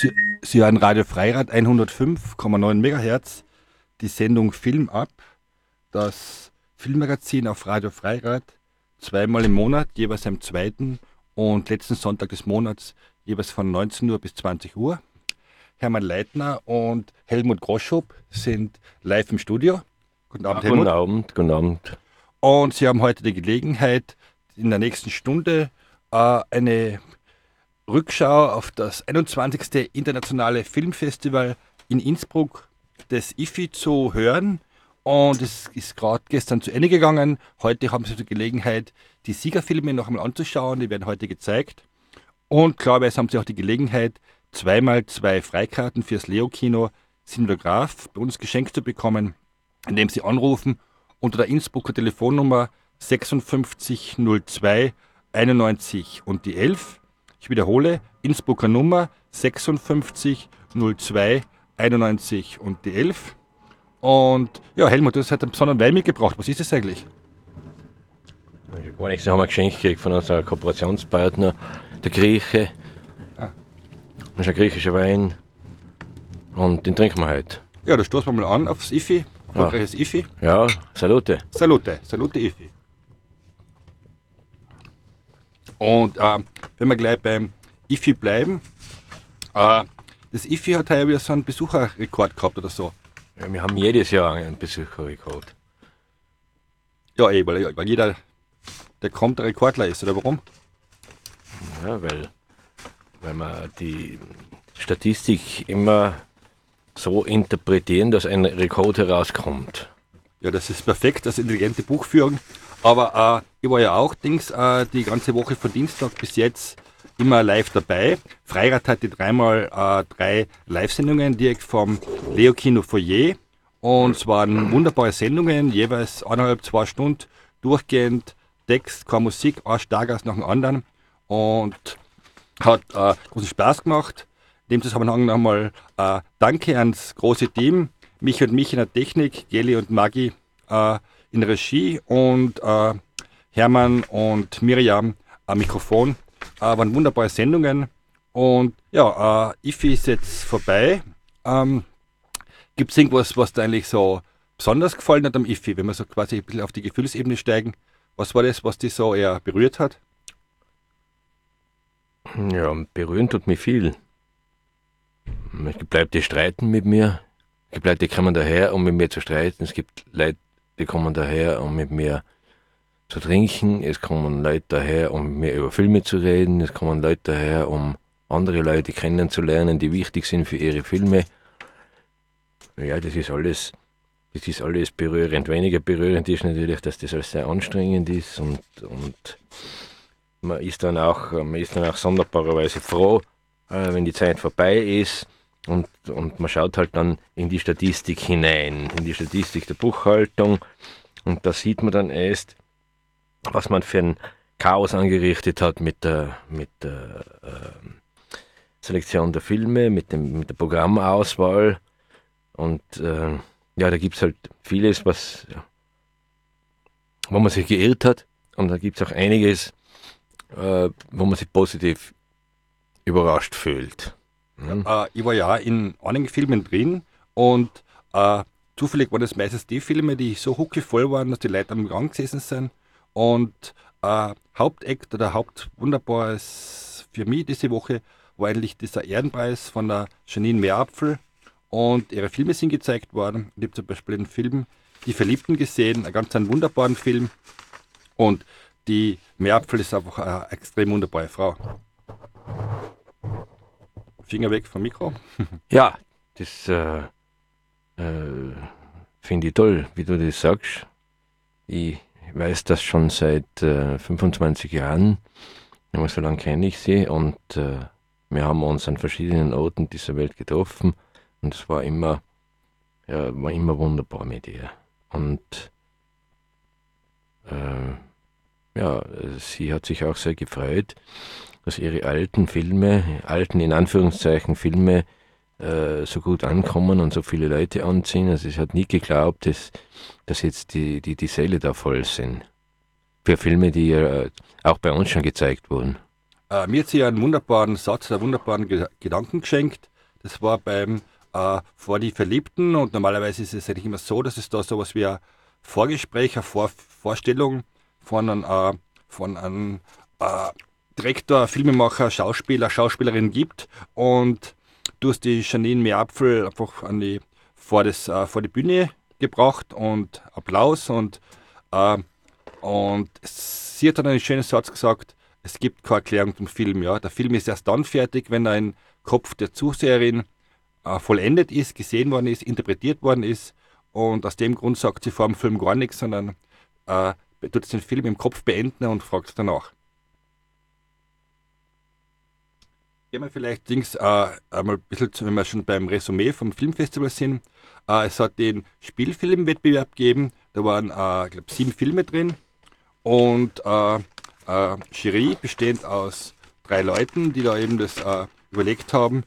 Sie, Sie hören Radio Freirad 105,9 MHz, die Sendung Film ab, das Filmmagazin auf Radio Freirad, zweimal im Monat, jeweils am zweiten und letzten Sonntag des Monats, jeweils von 19 Uhr bis 20 Uhr. Hermann Leitner und Helmut Groschub sind live im Studio. Guten Abend, Helmut. Guten Abend, guten Abend. Und Sie haben heute die Gelegenheit, in der nächsten Stunde äh, eine Rückschau auf das 21. Internationale Filmfestival in Innsbruck des IFI zu hören. Und es ist gerade gestern zu Ende gegangen. Heute haben Sie die Gelegenheit, die Siegerfilme noch einmal anzuschauen. Die werden heute gezeigt. Und klarerweise haben Sie auch die Gelegenheit, zweimal zwei Freikarten fürs Leo-Kino Cinematograph bei uns geschenkt zu bekommen, indem Sie anrufen unter der Innsbrucker Telefonnummer 5602 91 und die 11. Ich wiederhole, Innsbrucker Nummer 56 02 91 und die 11. Und ja, Helmut, du hast heute einen besonderen Wein mitgebracht. Was ist das eigentlich? Gar nichts, haben wir geschenkt gekriegt von unserem Kooperationspartner, der Grieche. Ah. Das ist ein griechischer Wein. Und den trinken wir heute. Ja, da stoßen wir mal an aufs IFI. Erfolgreiches ja. IFI. Ja, Salute. Salute, Salute IFI. Und äh, wenn wir gleich beim IFI bleiben, äh, das IFI hat heuer wieder so einen Besucherrekord gehabt oder so. Ja, wir haben jedes Jahr einen Besucherrekord. Ja, eh, weil, weil jeder, der kommt, der Rekordler ist, oder warum? Ja, weil, weil wir die Statistik immer so interpretieren, dass ein Rekord herauskommt. Ja, das ist perfekt, das intelligente Buchführung. Aber äh, ich war ja auch Dings äh, die ganze Woche von Dienstag bis jetzt immer live dabei. Freirad hatte dreimal äh, drei Live-Sendungen direkt vom Leo Kino Foyer. Und es waren wunderbare Sendungen, jeweils eineinhalb, zwei Stunden durchgehend Text, keine Musik, ein Stargast nach dem anderen. Und hat äh, großen Spaß gemacht. In dem Zusammenhang nochmal äh, Danke ans große Team, mich und mich in der Technik, Geli und Maggi äh, in der Regie und äh, Hermann und Miriam am Mikrofon. Äh, waren wunderbare Sendungen. Und ja, äh, IFI ist jetzt vorbei. Ähm, Gibt es irgendwas, was dir eigentlich so besonders gefallen hat am IFI, wenn wir so quasi ein bisschen auf die Gefühlsebene steigen? Was war das, was dich so eher berührt hat? Ja, berühren tut mich viel. Es gibt Leute, die streiten mit mir. Es gibt Leute, die kommen daher, um mit mir zu streiten. Es gibt Leute, die kommen daher, um mit mir zu trinken. Es kommen Leute daher, um mit mir über Filme zu reden. Es kommen Leute daher, um andere Leute kennenzulernen, die wichtig sind für ihre Filme. Ja, das ist alles, das ist alles berührend. Weniger berührend ist natürlich, dass das alles sehr anstrengend ist und, und man ist dann auch, man ist dann auch sonderbarerweise froh, äh, wenn die Zeit vorbei ist und, und man schaut halt dann in die Statistik hinein, in die Statistik der Buchhaltung. Und da sieht man dann erst, was man für ein Chaos angerichtet hat mit der, mit der äh, Selektion der Filme, mit, dem, mit der Programmauswahl. Und äh, ja, da gibt es halt vieles, was, wo man sich geirrt hat. Und da gibt es auch einiges, äh, wo man sich positiv überrascht fühlt. Mhm. Äh, ich war ja in einigen Filmen drin und äh, zufällig waren das meistens die Filme, die so huckevoll waren, dass die Leute am Gang gesessen sind. Und äh, Hauptakt oder Hauptwunderbares für mich diese Woche war eigentlich dieser Ehrenpreis von der Janine Meerapfel. Und ihre Filme sind gezeigt worden. Ich habe zum Beispiel den Film Die Verliebten gesehen, einen ganz einen wunderbaren Film. Und die Meerapfel ist einfach eine extrem wunderbare Frau. Finger weg vom Mikro. ja, das äh, äh, finde ich toll, wie du das sagst. Ich weiß das schon seit äh, 25 Jahren. So lange kenne ich sie und äh, wir haben uns an verschiedenen Orten dieser Welt getroffen und es war immer, ja, war immer wunderbar mit ihr. Und äh, ja, sie hat sich auch sehr gefreut, dass ihre alten Filme, alten in Anführungszeichen Filme, äh, so gut ankommen und so viele Leute anziehen. Also sie hat nie geglaubt, dass, dass jetzt die, die, die Säle da voll sind. Für Filme, die äh, auch bei uns schon gezeigt wurden. äh, mir hat sie einen wunderbaren Satz, einen wunderbaren Ge Gedanken geschenkt. Das war beim äh, Vor die Verliebten und normalerweise ist es eigentlich immer so, dass es da sowas wie ein Vorgespräch, eine Vor Vorstellung von einem, von einem Direktor, Filmemacher, Schauspieler, Schauspielerin gibt und du hast die Janine Meerapfel einfach an die, vor, das, äh, vor die Bühne gebracht und Applaus und, äh, und sie hat dann einen schönen Satz gesagt, es gibt keine Erklärung zum Film. Ja. Der Film ist erst dann fertig, wenn im Kopf der Zuseherin äh, vollendet ist, gesehen worden ist, interpretiert worden ist. Und aus dem Grund sagt sie vor dem Film gar nichts, sondern äh, tut den Film im Kopf beenden und fragt danach. Gehen wir vielleicht Dings, äh, einmal ein bisschen, wenn wir schon beim Resümee vom Filmfestival sind. Äh, es hat den Spielfilmwettbewerb gegeben, da waren, äh, glaube sieben Filme drin und äh, äh, Jury bestehend aus drei Leuten, die da eben das äh, überlegt haben,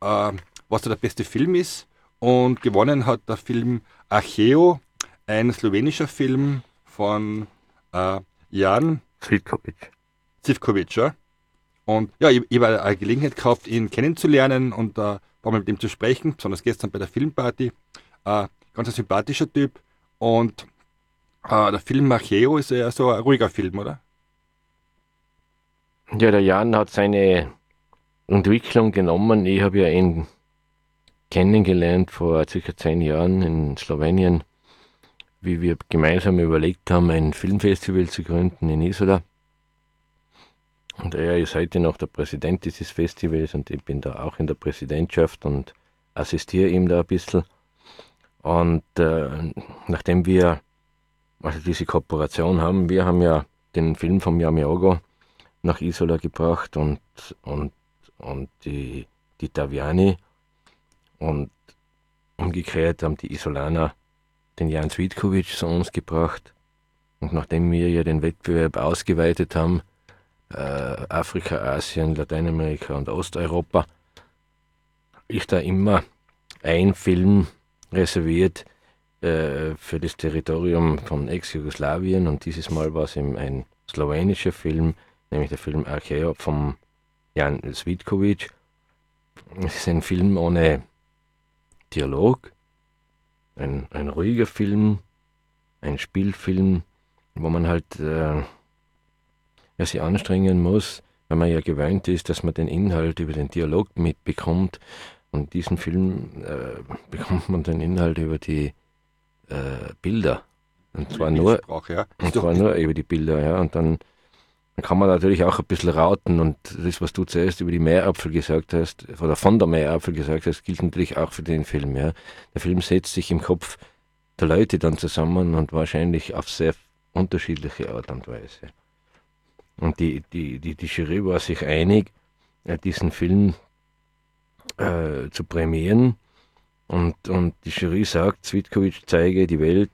äh, was da der beste Film ist. Und gewonnen hat der Film Archeo, ein slowenischer Film von äh, Jan Zivkovic. Zivkovic, ja. Und ja, ich, ich habe eine Gelegenheit gehabt, ihn kennenzulernen und äh, mal mit ihm zu sprechen, besonders gestern bei der Filmparty. Äh, ganz ein sympathischer Typ. Und äh, der Film Archeo ist ja so ein ruhiger Film, oder? Ja, der Jan hat seine Entwicklung genommen. Ich habe ja ihn kennengelernt vor circa zehn Jahren in Slowenien, wie wir gemeinsam überlegt haben, ein Filmfestival zu gründen in Isola. Und er ist heute noch der Präsident dieses Festivals und ich bin da auch in der Präsidentschaft und assistiere ihm da ein bisschen. Und äh, nachdem wir also diese Kooperation haben, wir haben ja den Film von Yamiogo nach Isola gebracht und, und, und die, die Taviani und umgekehrt haben die Isolaner den Jan Svitkovic zu uns gebracht. Und nachdem wir ja den Wettbewerb ausgeweitet haben, Afrika, Asien, Lateinamerika und Osteuropa, ist da immer ein Film reserviert äh, für das Territorium von Ex-Jugoslawien und dieses Mal war es eben ein slowenischer Film, nämlich der Film Archeo von Jan Svitkovic. Es ist ein Film ohne Dialog, ein, ein ruhiger Film, ein Spielfilm, wo man halt äh, ja, sich anstrengen muss, weil man ja gewöhnt ist, dass man den Inhalt über den Dialog mitbekommt. Und diesen Film äh, bekommt man den Inhalt über die äh, Bilder. Und zwar, nur, ja. und zwar nur über die Bilder, ja. Und dann dann kann man natürlich auch ein bisschen rauten und das, was du zuerst über die Meerapfel gesagt hast, oder von der Meerapfel gesagt hast, gilt natürlich auch für den Film. Ja. Der Film setzt sich im Kopf der Leute dann zusammen und wahrscheinlich auf sehr unterschiedliche Art und Weise. Und die, die, die, die Jury war sich einig, diesen Film äh, zu prämieren. Und, und die Jury sagt, Zwitkovic zeige die Welt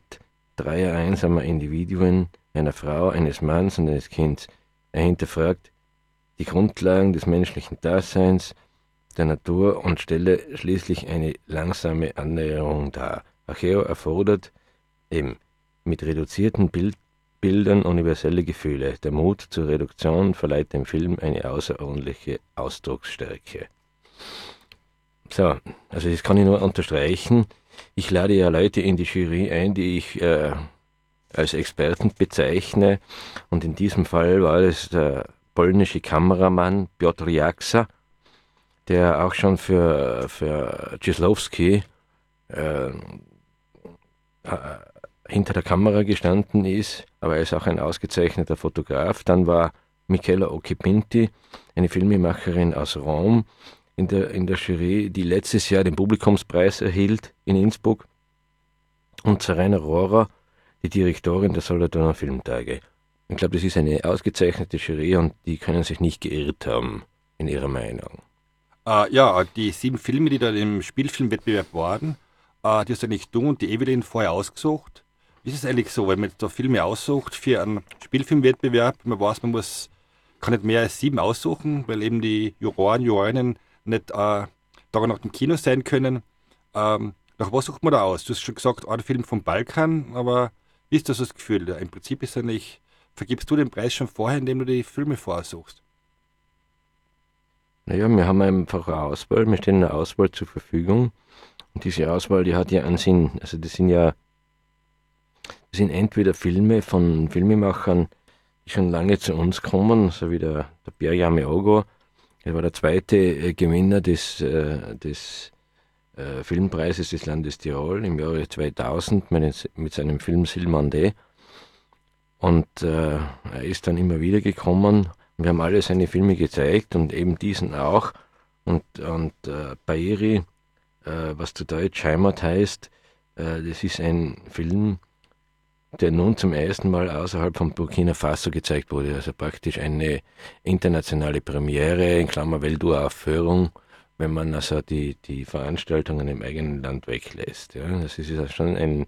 dreier einsamer Individuen, einer Frau, eines Manns und eines Kindes. Er hinterfragt die Grundlagen des menschlichen Daseins, der Natur und stelle schließlich eine langsame Annäherung dar. Acheo erfordert eben mit reduzierten Bild Bildern universelle Gefühle. Der Mut zur Reduktion verleiht dem Film eine außerordentliche Ausdrucksstärke. So, also das kann ich nur unterstreichen. Ich lade ja Leute in die Jury ein, die ich äh, als Experten bezeichne. Und in diesem Fall war es der polnische Kameramann Piotr Jaksa, der auch schon für, für Cieslowski äh, äh, hinter der Kamera gestanden ist, aber er ist auch ein ausgezeichneter Fotograf. Dann war Michela Occhipinti, eine Filmemacherin aus Rom, in der, in der Jury, die letztes Jahr den Publikumspreis erhielt in Innsbruck. Und Serena Rohrer, die Direktorin der Solothurner Filmtage. Ich glaube, das ist eine ausgezeichnete Jury und die können sich nicht geirrt haben in ihrer Meinung. Uh, ja, die sieben Filme, die da im Spielfilmwettbewerb waren, uh, die hast du nicht du und die Evelyn vorher ausgesucht. Ist es eigentlich so, wenn man da Filme aussucht für einen Spielfilmwettbewerb? Man weiß, man muss, kann nicht mehr als sieben aussuchen, weil eben die Juroren, Jurorinnen nicht uh, Tag nach dem Kino sein können. Ähm, nach was sucht man da aus? Du hast schon gesagt, ein Film vom Balkan, aber wie ist das das Gefühl? Im Prinzip ist nicht, vergibst du den Preis schon vorher, indem du die Filme vorsuchst? Naja, wir haben einfach eine Auswahl, wir stellen eine Auswahl zur Verfügung. Und diese Auswahl, die hat ja einen Sinn. Also das sind ja sind entweder Filme von Filmemachern, die schon lange zu uns kommen, so wie der, der Pierre Yameogo. Er war der zweite äh, Gewinner des, äh, des äh, Filmpreises des Landes Tirol im Jahre 2000 mit, seinem Film Silmande. Und er ist dann immer wieder gekommen. Wir haben alle seine Filme gezeigt und eben diesen auch. Und, und äh, Bairi, äh, was zu Deutsch Heimat heißt, das ist ein Film, der nun zum ersten Mal außerhalb von Burkina Faso gezeigt wurde. Also praktisch eine internationale Premiere, in Klammer Welturaufführung, wenn man also die, die Veranstaltungen im eigenen Land weglässt. Ja, das ist ja schon ein,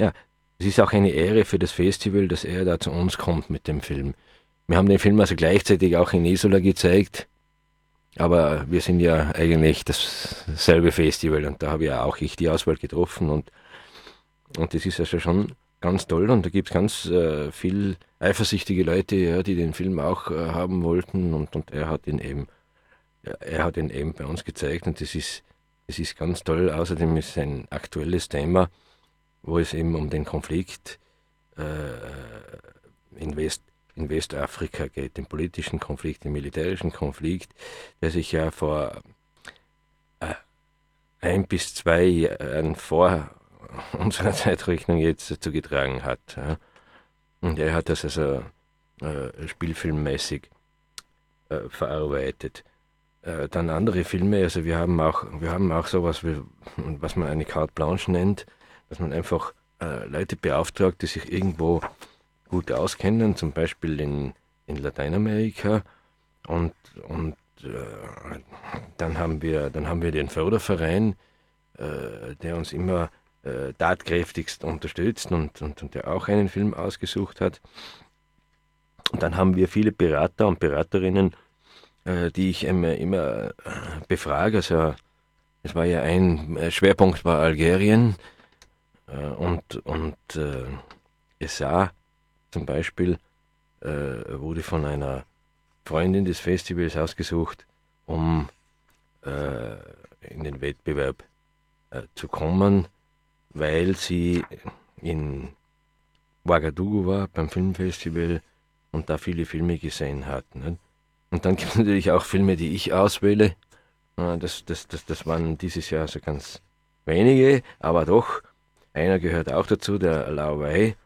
ja, es ist auch eine Ehre für das Festival, dass er da zu uns kommt mit dem Film. Wir haben den Film also gleichzeitig auch in Isola gezeigt, aber wir sind ja eigentlich dasselbe Festival und da habe ja auch ich die Auswahl getroffen und und das ist also schon ganz toll und da gibt es ganz äh, viel eifersüchtige Leute, ja, die den Film auch äh, haben wollten und, und er hat ihn eben, er hat ihn eben bei uns gezeigt und das ist, das ist ganz toll. Außerdem ist ein aktuelles Thema, wo es eben um den Konflikt äh, in, West, in Westafrika geht, den politischen Konflikt, den militärischen Konflikt, der sich ja vor äh, ein bis zwei Jahren vor unserer Zeitrechnung jetzt zugetragen hat. Und er hat das also äh, spielfilmmäßig äh, verarbeitet. Äh, dann andere Filme, also wir haben auch, wir haben auch sowas, wie, was man eine Carte Blanche nennt, dass man einfach äh, Leute beauftragt, die sich irgendwo gut auskennen, zum Beispiel in, in Lateinamerika. Und, und äh, dann, haben wir, dann haben wir den Förderverein, äh, der uns immer äh, tatkräftigst unterstützt und, und, und der auch einen Film ausgesucht hat. Und dann haben wir viele Berater und Beraterinnen, äh, die ich immer, immer äh, befrage. Also es war ja ein äh, Schwerpunkt war Algerien äh, und, und äh, Essar zum Beispiel äh, wurde von einer Freundin des Festivals ausgesucht, um in den Wettbewerb zu kommen weil sie in Ouagadougou war beim Filmfestival und da viele Filme gesehen hat. Ne? Und dann gibt es natürlich auch Filme, die ich auswähle. Das, das, das, das waren dieses Jahr so ganz wenige, aber doch. Einer gehört auch dazu, der Lao Wei,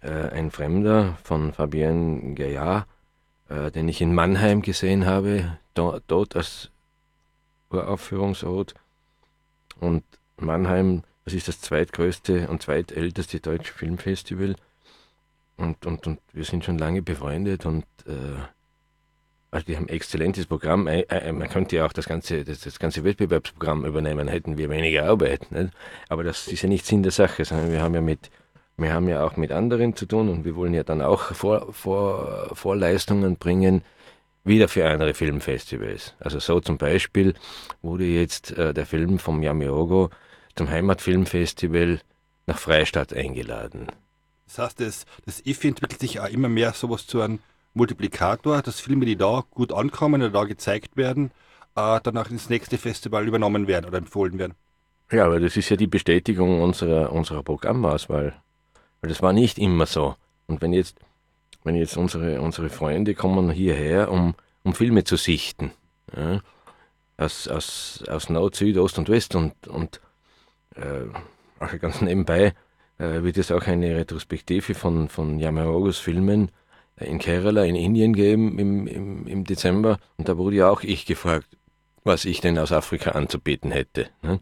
äh, ein Fremder von Fabienne Gaillard, äh, den ich in Mannheim gesehen habe, dort als Uraufführungsort. Und Mannheim das ist das zweitgrößte und zweitälteste deutsche Filmfestival. Und, und, und wir sind schon lange befreundet und äh, also die haben ein exzellentes Programm. Man könnte ja auch das ganze, das, das ganze Wettbewerbsprogramm übernehmen, hätten wir weniger Arbeit. Nicht? Aber das ist ja nicht Sinn der Sache, sondern wir haben ja mit, wir haben ja auch mit anderen zu tun und wir wollen ja dann auch Vor, Vor, Vorleistungen bringen, wieder für andere Filmfestivals. Also so zum Beispiel wurde jetzt äh, der Film vom Yamiogo zum Heimatfilmfestival nach Freistadt eingeladen. Das heißt, das, das IFI entwickelt sich auch immer mehr sowas zu einem Multiplikator, dass Filme, die da gut ankommen oder da gezeigt werden, äh, danach ins nächste Festival übernommen werden oder empfohlen werden. Ja, aber das ist ja die Bestätigung unserer, unserer Programmauswahl. Weil das war nicht immer so. Und wenn jetzt, wenn jetzt unsere, unsere Freunde kommen hierher, um, um Filme zu sichten, ja, aus, aus, aus Nord, Süd, Ost und West und, und äh, ganz nebenbei äh, wird es auch eine Retrospektive von, von Yamarogos Filmen äh, in Kerala in Indien geben im, im, im Dezember. Und da wurde ja auch ich gefragt, was ich denn aus Afrika anzubieten hätte. Ne?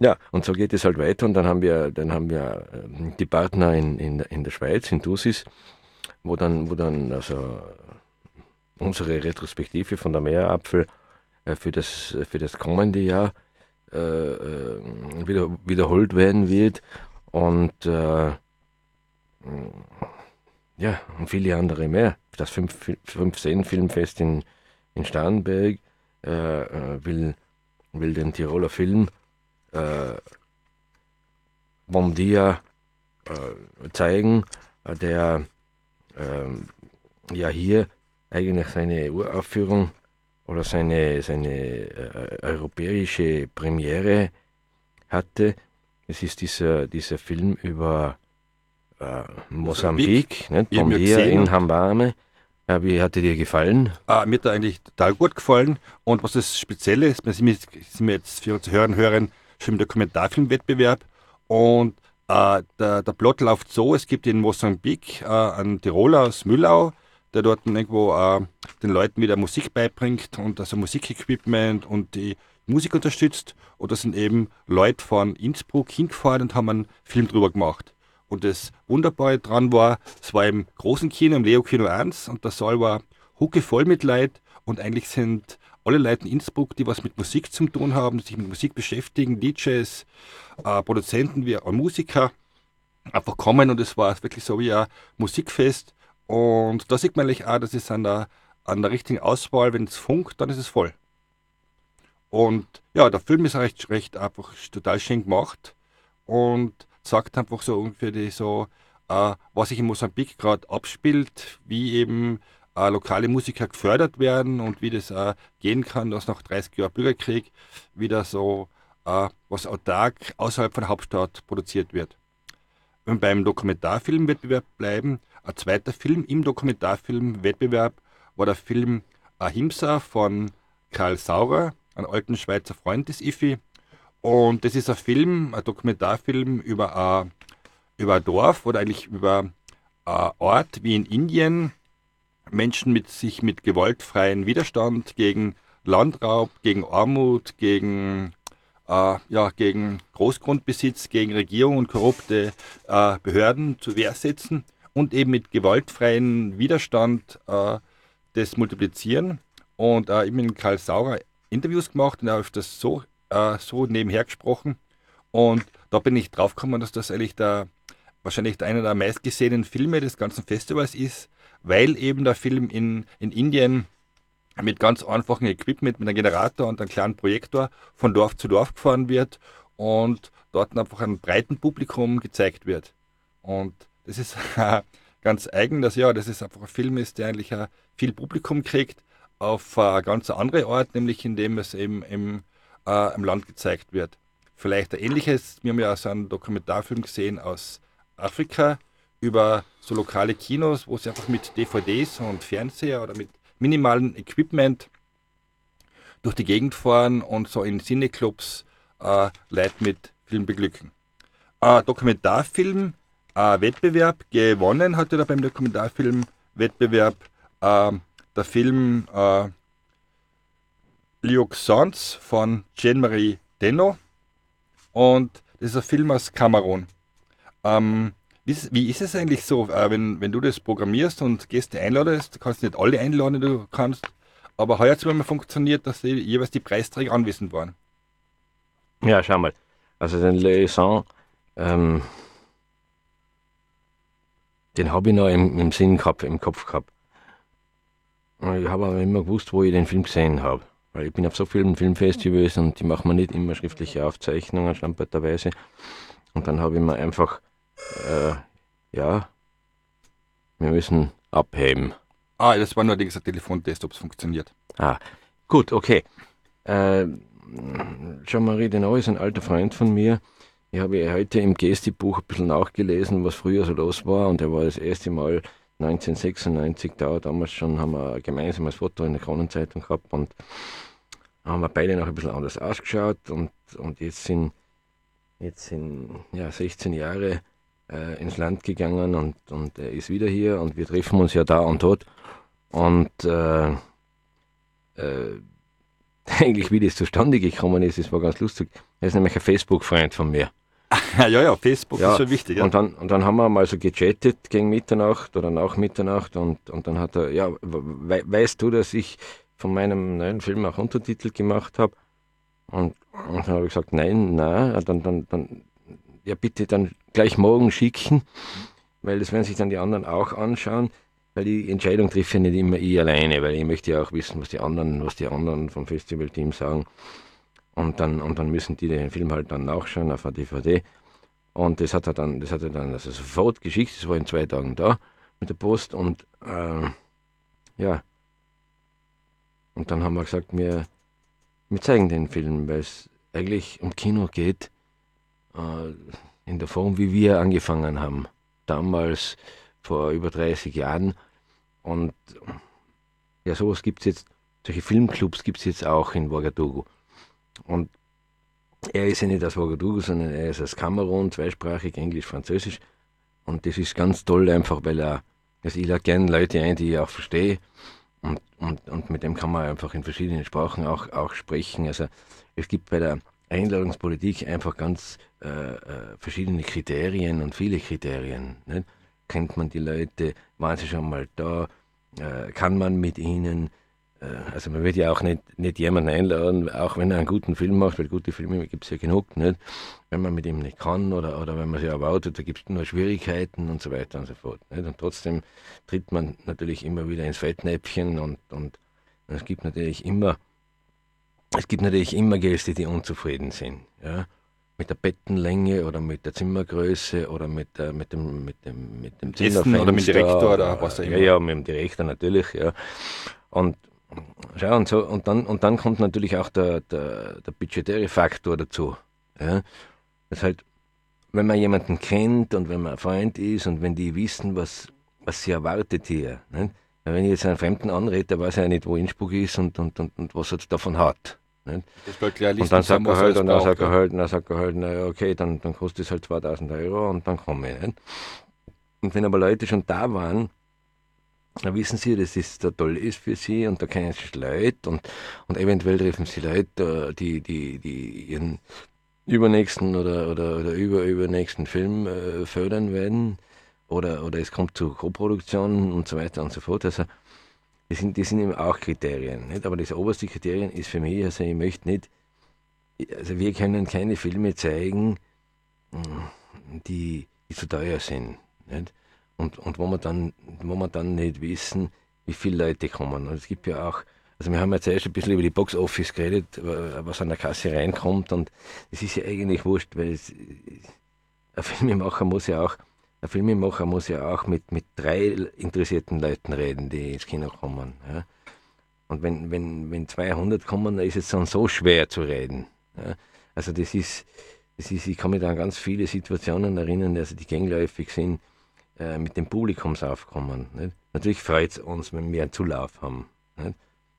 Ja, und so geht es halt weiter. Und dann haben wir, dann haben wir äh, die Partner in, in, in der Schweiz, in Dusis, wo dann, wo dann also unsere Retrospektive von der Meerapfel äh, für das, für das kommende Jahr wieder, wiederholt werden wird. Und äh, ja, und viele andere mehr. Das 15 Filmfest in, in Starnberg äh, äh, will, will den Tiroler Film äh, Bomdia äh, zeigen, der äh, ja hier eigentlich seine Uraufführung oder seine, seine äh, europäische Premiere hatte. Es ist dieser, dieser Film über äh, Mosambik, hab von hier in Hambame. Ja, wie hat dir dir gefallen? Äh, mir hat er eigentlich total gut gefallen. Und was das Spezielle ist, wir sind jetzt- sind wir jetzt für unsere Hörer und Hörer schon im Dokumentarfilmwettbewerb. Und äh, der, der Plot läuft so, es gibt in Mosambik äh, einen Tiroler aus Müllau, der dort irgendwo äh, den Leuten wieder Musik beibringt und also Musikequipment und die Musik unterstützt. Und da sind eben Leute von Innsbruck hingefahren und haben einen Film drüber gemacht. Und das Wunderbare dran war, es war im großen Kino, im Leo Kino 1 und der Saal war hucke voll mit Leid und eigentlich sind alle Leute in Innsbruck, die was mit Musik zu tun haben, sich mit Musik beschäftigen, DJs, äh, Produzenten, wie auch Musiker, einfach kommen und es war wirklich so wie ein Musikfest. Und da sieht man eigentlich auch, dass es an der, an der richtigen Auswahl, wenn es funkt, dann ist es voll. Und ja, der Film ist recht, recht einfach total schön gemacht und sagt einfach so ungefähr die so, äh, was sich in Mosambik gerade abspielt, wie eben äh, lokale Musiker gefördert werden und wie das äh, gehen kann, dass nach 30 Jahren Bürgerkrieg wieder so äh, was autark außerhalb von der Hauptstadt produziert wird. Wenn wir beim Dokumentarfilmwettbewerb bleiben, ein zweiter Film im Dokumentarfilmwettbewerb war der Film Ahimsa von Karl Saurer, einem alten Schweizer Freund des IFI. Und das ist ein Film, ein Dokumentarfilm über ein, über ein Dorf oder eigentlich über ein Ort wie in Indien. Menschen mit sich mit gewaltfreien Widerstand gegen Landraub, gegen Armut, gegen, äh, ja, gegen Großgrundbesitz, gegen Regierung und korrupte äh, Behörden zur Wehr setzen und eben mit gewaltfreien Widerstand äh, das multiplizieren. Und äh, ich habe mit Karl Saurer Interviews gemacht und er hat das so, äh, so nebenher gesprochen. Und da bin ich draufgekommen, dass das eigentlich der, wahrscheinlich einer der meistgesehenen Filme des ganzen Festivals ist, weil eben der Film in, in Indien mit ganz einfachem Equipment, mit einem Generator und einem kleinen Projektor von Dorf zu Dorf gefahren wird und dort einfach einem breiten Publikum gezeigt wird. Und das ist ganz eigen, dass ja, das ist einfach ein Film ist, der eigentlich äh, viel Publikum kriegt auf eine ganz andere Art, nämlich indem es eben im, äh, im Land gezeigt wird. Vielleicht ein ähnliches, wir haben ja so einen Dokumentarfilm gesehen aus Afrika über so lokale Kinos, wo sie einfach mit DVDs und Fernseher oder mit minimalem Equipment durch die Gegend fahren und so in Cineclubs äh, Leute mit Film beglücken. Äh, Dokumentarfilm äh, Wettbewerb gewonnen hatte da beim Dokumentarfilm-Wettbewerb äh, der Film äh, Liuxans von Jean-Marie Denno und das ist ein Film aus Kamerun. Ähm, wie, ist, wie ist es eigentlich so, äh, wenn, wenn du das programmierst und Gäste einladest, du kannst nicht alle einladen, die du kannst, aber heuer hat es immer funktioniert, dass die, jeweils die Preisträger anwesend waren. Ja, schau mal. Also den Liaison, ähm, den habe ich noch im, im Sinn gehabt, im Kopf gehabt. Ich habe aber immer gewusst, wo ich den Film gesehen habe. Weil ich bin auf so vielen Filmfestivals und die machen mir nicht immer schriftliche Aufzeichnungen, standarterweise. Und dann habe ich mir einfach, äh, ja, wir müssen abheben. Ah, das war nur ein Telefontest, ob es funktioniert. Ah, gut, okay. Äh, Jean-Marie Denot ist ein alter Freund von mir. Ich habe heute im Gesti-Buch ein bisschen nachgelesen, was früher so los war. Und er war das erste Mal 1996 da. Damals schon haben wir ein gemeinsames Foto in der Kronenzeitung gehabt und haben wir beide noch ein bisschen anders ausgeschaut. Und, und jetzt sind, jetzt sind ja, 16 Jahre äh, ins Land gegangen und, und er ist wieder hier und wir treffen uns ja da und dort. Und äh, äh, eigentlich, wie das zustande gekommen ist, das war ganz lustig. Er ist nämlich ein Facebook-Freund von mir. ja, ja, Facebook Ja, ist schon wichtig. Ja. Und dann, und dann haben wir mal so gechattet gegen Mitternacht oder nach Mitternacht und, und dann hat er, ja, we weißt du, dass ich von meinem neuen Film auch Untertitel gemacht habe? Und, und dann habe ich gesagt, nein, na, dann, dann, dann, ja bitte dann gleich morgen schicken, weil das werden sich dann die anderen auch anschauen, weil die Entscheidung trifft ja nicht immer ich alleine, weil ich möchte ja auch wissen, was die anderen, was die anderen vom Festivalteam sagen. Und dann, und dann müssen die den Film halt dann nachschauen auf der DVD. Und das hat er dann, das hat er dann also sofort geschickt, das war in zwei Tagen da mit der Post und äh, ja, Und dann haben wir gesagt, wir, wir zeigen den Film, weil es eigentlich um Kino geht, äh, in der Form, wie wir angefangen haben. Damals, vor über 30 Jahren. Und ja, sowas gibt es jetzt, solche Filmclubs gibt es jetzt auch in Ouagadougou. Und er ist ja nicht aus Ouagadougou, sondern er ist aus Kamerun, zweisprachig, Englisch, Französisch. Und das ist ganz toll, einfach weil er, also ich lade gerne Leute ein, die ich auch verstehe. Und, und, und mit dem kann man einfach in verschiedenen Sprachen auch, auch sprechen. Also es gibt bei der Einladungspolitik einfach ganz äh, äh, verschiedene Kriterien und viele Kriterien. Nicht? Kennt man die Leute? Waren sie schon mal da? Äh, kann man mit ihnen also man wird ja auch nicht, nicht jemanden einladen, auch wenn er einen guten Film macht, weil gute Filme gibt es ja genug, nicht? wenn man mit ihm nicht kann oder, oder wenn man sich erwartet, da gibt es nur Schwierigkeiten und so weiter und so fort. Nicht? Und trotzdem tritt man natürlich immer wieder ins Fettnäpfchen und, und, es gibt natürlich immer es gibt natürlich immer Gäste, die unzufrieden sind. Ja? Mit der Bettenlänge oder mit der Zimmergröße oder mit, äh, mit dem, mit dem, mit dem Zimmerfenster. Oder mit dem Direktor oder was auch immer. Ja, ja, mit dem Direktor natürlich, ja. Und Schau, und, so, und, dann, und dann kommt natürlich auch der, der, der budgetäre Faktor dazu. Ja? Das halt, wenn man jemanden kennt und wenn man ein Freund ist und wenn die wissen, was, was sie erwartet hier. Nicht? Ja, wenn ich jetzt einen Fremden anrede, der weiß ja nicht, wo Innsbruck ist und, und, und, und was er davon hat. Nicht? und dann sagt er halt, und dann sagt er halt, dann sagt er halt, naja, okay, dann, dann kostet es halt 2000 Euro und dann komme ich. Nicht? Und wenn aber Leute schon da waren, wissen sie, dass das da toll ist für sie und da kennen sie Leute und, und eventuell treffen sie Leute, äh, die, die, die ihren übernächsten oder, oder, oder über, übernächsten Film äh, fördern werden oder, oder es kommt zu Koproduktionen und so weiter und so fort. Also das sind, das sind eben auch Kriterien. Nicht? Aber das oberste Kriterium ist für mich, also ich möchte nicht, also wir können keine Filme zeigen, die, die zu teuer sind. Nicht? Und, und wo, wir dann, wo wir dann nicht wissen, wie viele Leute kommen. Und es gibt ja auch, also wir haben jetzt erst ein bisschen über die Box Office geredet, was an der Kasse reinkommt und es ist ja eigentlich wurscht, weil es, ein Filmemacher muss ja auch, ein Filmemacher muss ja auch mit, mit drei interessierten Leuten reden, die ins Kino kommen. Ja. Und wenn, wenn, wenn 200 kommen, dann ist es dann so schwer zu reden. Ja. Also das ist, das ist, ich kann mich da an ganz viele Situationen erinnern, also die gängläufig sind, äh, mit dem Publikumsaufkommen. Nicht? Natürlich freut es uns, wenn wir einen Zulauf haben. Nicht?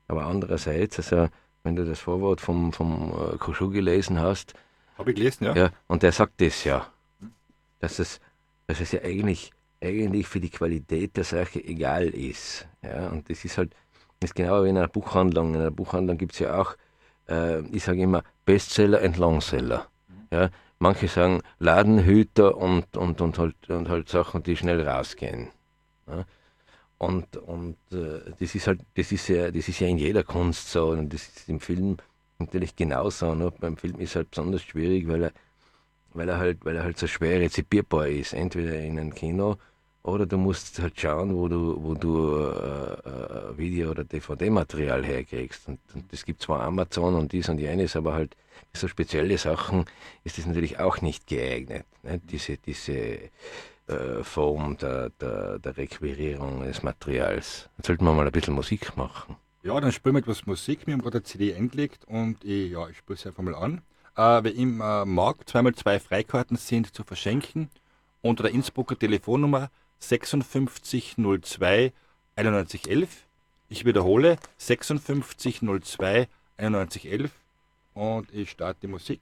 Aber andererseits, also wenn du das Vorwort vom, vom äh, Koschu gelesen hast. Habe ich gelesen, ja. ja. Und der sagt das ja, dass es, dass es ja eigentlich, eigentlich für die Qualität der Sache egal ist. Ja? Und das ist halt, das ist genau wie in einer Buchhandlung. In einer Buchhandlung gibt es ja auch, äh, ich sage immer, Bestseller und Longseller. Ja? Manche sagen Ladenhüter und, und, und, halt, und halt Sachen, die schnell rausgehen. Ja? Und, und äh, das ist halt, das ist ja, das ist ja in jeder Kunst so und das ist im Film natürlich genauso. Ne? Beim Film ist halt besonders schwierig, weil er, weil er halt, weil er halt so schwer rezipierbar ist. Entweder in einem Kino oder du musst halt schauen, wo du, wo du äh, äh Video- oder DVD-Material herkriegst. Und, und das gibt zwar Amazon und dies und jenes, aber halt so spezielle Sachen ist das natürlich auch nicht geeignet. Ne? Diese, diese äh, Form der, der, der Requirierung des Materials. Jetzt sollten wir mal ein bisschen Musik machen. Ja, dann spielen wir etwas Musik. Wir haben gerade eine CD eingelegt und ich, ja, ich spiele es einfach mal an. Äh, wer im äh, Markt zweimal zwei Freikarten sind zu verschenken unter der Innsbrucker Telefonnummer 5602 9111. Ich wiederhole 5602 9111 und ich starte die Musik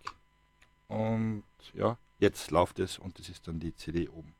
und ja, jetzt läuft es und das ist dann die CD oben.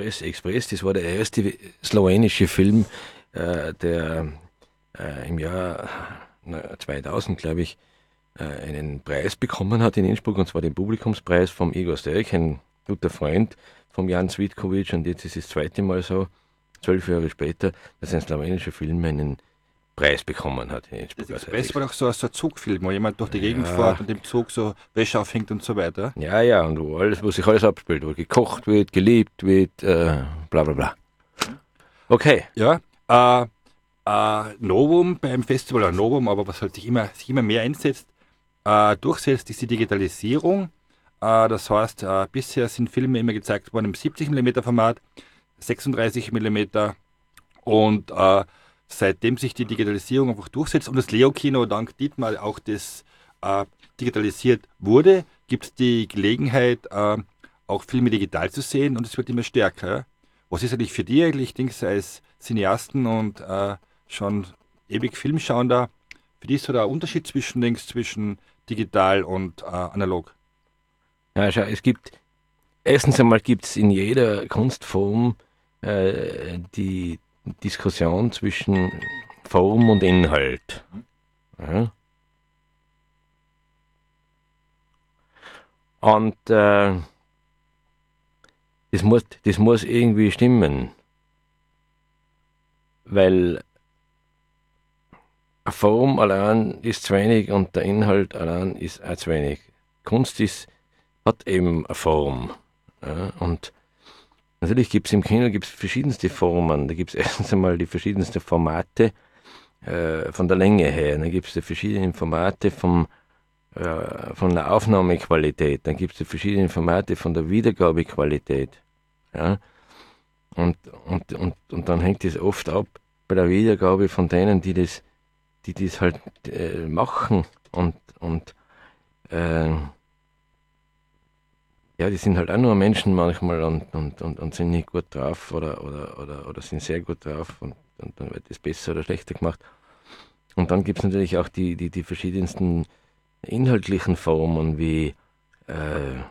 Express, Express, das war der erste slowenische Film, äh, der äh, im Jahr 2000, glaube ich, äh, einen Preis bekommen hat in Innsbruck, und zwar den Publikumspreis vom Igor Sterk, ein guter Freund vom Jan Svitkovic, und jetzt ist es das zweite Mal so, zwölf Jahre später, dass ein slowenischer Film einen Preis bekommen hat. In Innsbruck. Das Express war doch so, so ein Zugfilm, wo jemand durch die Gegend ja. fährt und im Zug so Wäsche aufhängt und so weiter. Ja, ja, und wo, alles, wo sich alles abspielt, wo gekocht wird, geliebt wird, äh, bla bla bla. Okay. Ja, äh, äh, Novum beim Festival, oder Novum, aber was halt sich immer, sich immer mehr einsetzt, äh, durchsetzt, ist die Digitalisierung. Äh, das heißt, äh, bisher sind Filme immer gezeigt worden im 70 mm Format, 36 mm und äh, seitdem sich die Digitalisierung einfach durchsetzt und das Leo-Kino dank Dietmar auch das äh, digitalisiert wurde, gibt es die Gelegenheit, äh, auch Filme digital zu sehen und es wird immer stärker. Was ist eigentlich für dich eigentlich, Dings, als Cineasten und äh, schon ewig Filmschauender, für dich so der Unterschied zwischen, Dings, zwischen digital und äh, analog? Ja, schau, es gibt, erstens einmal gibt es in jeder Kunstform äh, die Diskussion zwischen Form und Inhalt. Ja. Und äh, das, muss, das muss irgendwie stimmen. Weil eine Form allein ist zu wenig und der Inhalt allein ist auch zu wenig. Kunst ist, hat eben eine Form. Ja, und Natürlich gibt es im Kino gibt's verschiedenste Formen. Da gibt es erstens einmal die verschiedensten Formate äh, von der Länge her. Dann gibt es die verschiedenen Formate vom, äh, von der Aufnahmequalität. Dann gibt es die verschiedenen Formate von der Wiedergabequalität. Ja? Und, und, und, und dann hängt es oft ab bei der Wiedergabe von denen, die das, die das halt äh, machen und, und äh, ja, die sind halt auch nur Menschen manchmal und, und, und, und sind nicht gut drauf oder, oder, oder, oder sind sehr gut drauf und, und dann wird es besser oder schlechter gemacht. Und dann gibt es natürlich auch die, die, die verschiedensten inhaltlichen Formen wie äh,